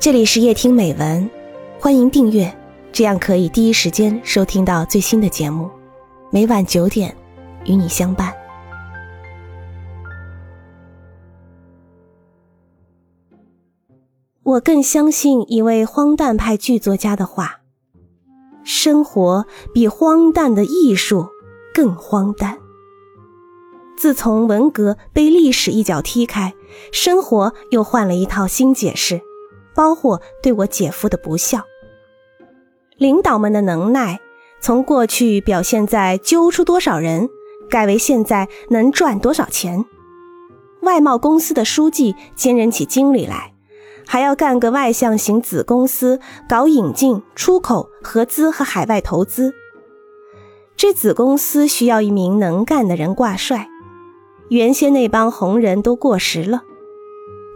这里是夜听美文，欢迎订阅，这样可以第一时间收听到最新的节目。每晚九点，与你相伴。我更相信一位荒诞派剧作家的话：生活比荒诞的艺术更荒诞。自从文革被历史一脚踢开，生活又换了一套新解释。包括对我姐夫的不孝，领导们的能耐从过去表现在揪出多少人，改为现在能赚多少钱。外贸公司的书记兼任起经理来，还要干个外向型子公司，搞引进、出口、合资和海外投资。这子公司需要一名能干的人挂帅，原先那帮红人都过时了，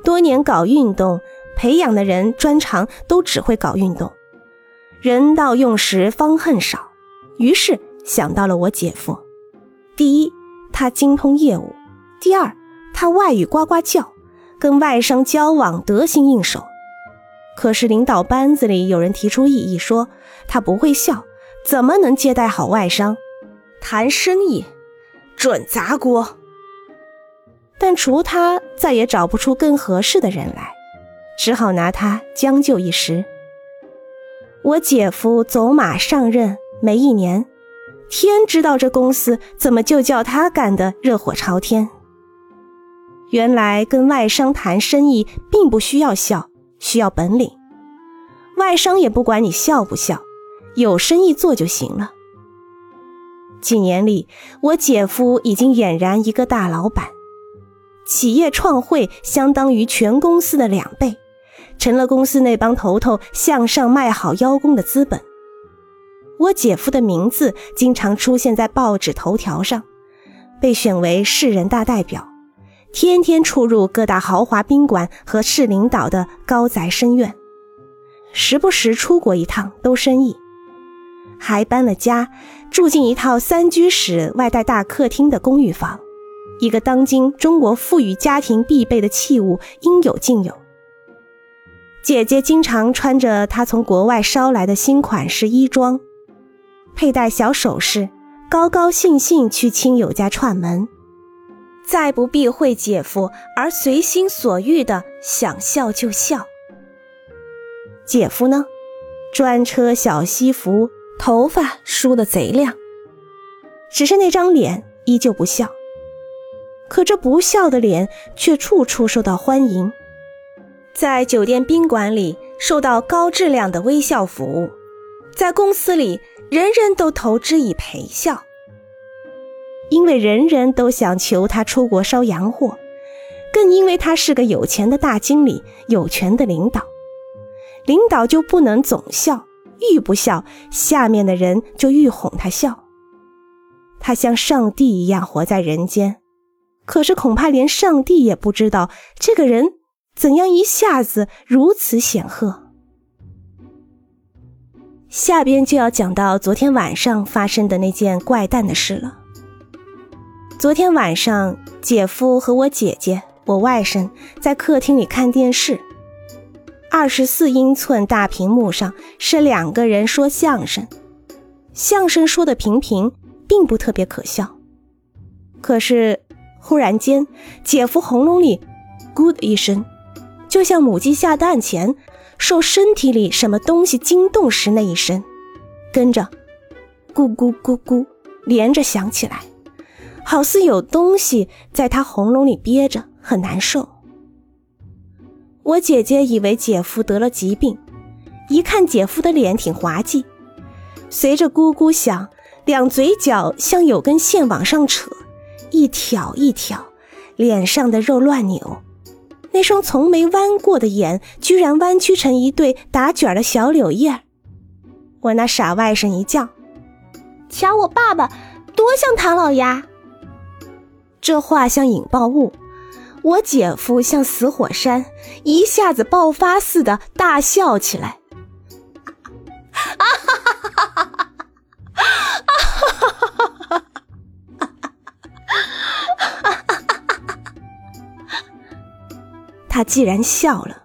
多年搞运动。培养的人专长都只会搞运动，人到用时方恨少，于是想到了我姐夫。第一，他精通业务；第二，他外语呱呱叫，跟外商交往得心应手。可是领导班子里有人提出异议，说他不会笑，怎么能接待好外商？谈生意准砸锅。但除他，再也找不出更合适的人来。只好拿他将就一时。我姐夫走马上任没一年，天知道这公司怎么就叫他干得热火朝天。原来跟外商谈生意并不需要笑，需要本领。外商也不管你笑不笑，有生意做就行了。几年里，我姐夫已经俨然一个大老板，企业创汇相当于全公司的两倍。成了公司那帮头头向上卖好邀功的资本。我姐夫的名字经常出现在报纸头条上，被选为市人大代表，天天出入各大豪华宾馆和市领导的高宅深院，时不时出国一趟兜生意，还搬了家，住进一套三居室外带大客厅的公寓房，一个当今中国富裕家庭必备的器物，应有尽有。姐姐经常穿着她从国外捎来的新款式衣装，佩戴小首饰，高高兴兴去亲友家串门，再不避讳姐夫，而随心所欲的想笑就笑。姐夫呢，专车小西服，头发梳得贼亮，只是那张脸依旧不笑，可这不笑的脸却处处受到欢迎。在酒店宾馆里受到高质量的微笑服务，在公司里人人都投之以陪笑，因为人人都想求他出国捎洋货，更因为他是个有钱的大经理，有权的领导，领导就不能总笑，愈不笑，下面的人就愈哄他笑。他像上帝一样活在人间，可是恐怕连上帝也不知道这个人。怎样一下子如此显赫？下边就要讲到昨天晚上发生的那件怪诞的事了。昨天晚上，姐夫和我姐姐、我外甥在客厅里看电视，二十四英寸大屏幕上是两个人说相声，相声说的平平，并不特别可笑。可是忽然间，姐夫喉咙里“咕”的一声。就像母鸡下蛋前受身体里什么东西惊动时那一声，跟着咕咕咕咕连着响起来，好似有东西在他喉咙里憋着，很难受。我姐姐以为姐夫得了疾病，一看姐夫的脸挺滑稽，随着咕咕响，两嘴角像有根线往上扯，一挑一挑，脸上的肉乱扭。那双从没弯过的眼，居然弯曲成一对打卷的小柳叶我那傻外甥一叫：“瞧我爸爸，多像唐老鸭！”这话像引爆物，我姐夫像死火山，一下子爆发似的大笑起来。他既然笑了，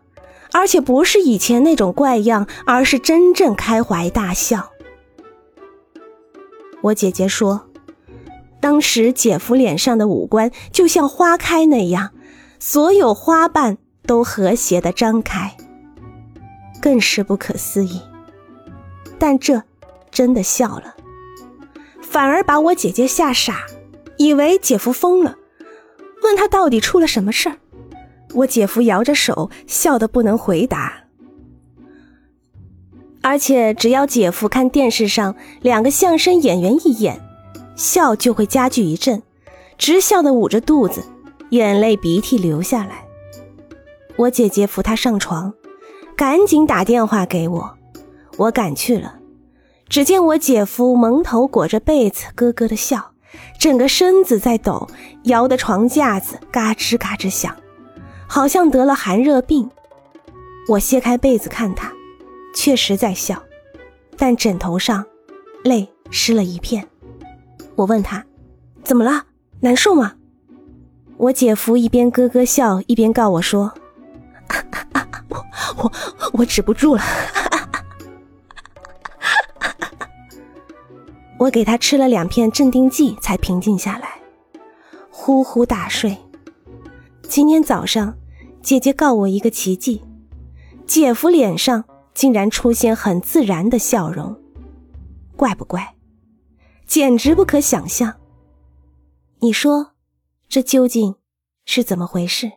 而且不是以前那种怪样，而是真正开怀大笑。我姐姐说，当时姐夫脸上的五官就像花开那样，所有花瓣都和谐的张开，更是不可思议。但这真的笑了，反而把我姐姐吓傻，以为姐夫疯了，问他到底出了什么事儿。我姐夫摇着手，笑得不能回答。而且只要姐夫看电视上两个相声演员一演，笑就会加剧一阵，直笑得捂着肚子，眼泪鼻涕流下来。我姐姐扶他上床，赶紧打电话给我，我赶去了。只见我姐夫蒙头裹着被子，咯咯的笑，整个身子在抖，摇得床架子嘎吱嘎吱响。好像得了寒热病，我掀开被子看他，确实在笑，但枕头上泪湿了一片。我问他：“怎么了？难受吗？”我姐夫一边咯咯笑，一边告我说：“我我我止不住了。”我给他吃了两片镇定剂，才平静下来，呼呼大睡。今天早上，姐姐告我一个奇迹，姐夫脸上竟然出现很自然的笑容，怪不怪？简直不可想象。你说，这究竟是怎么回事？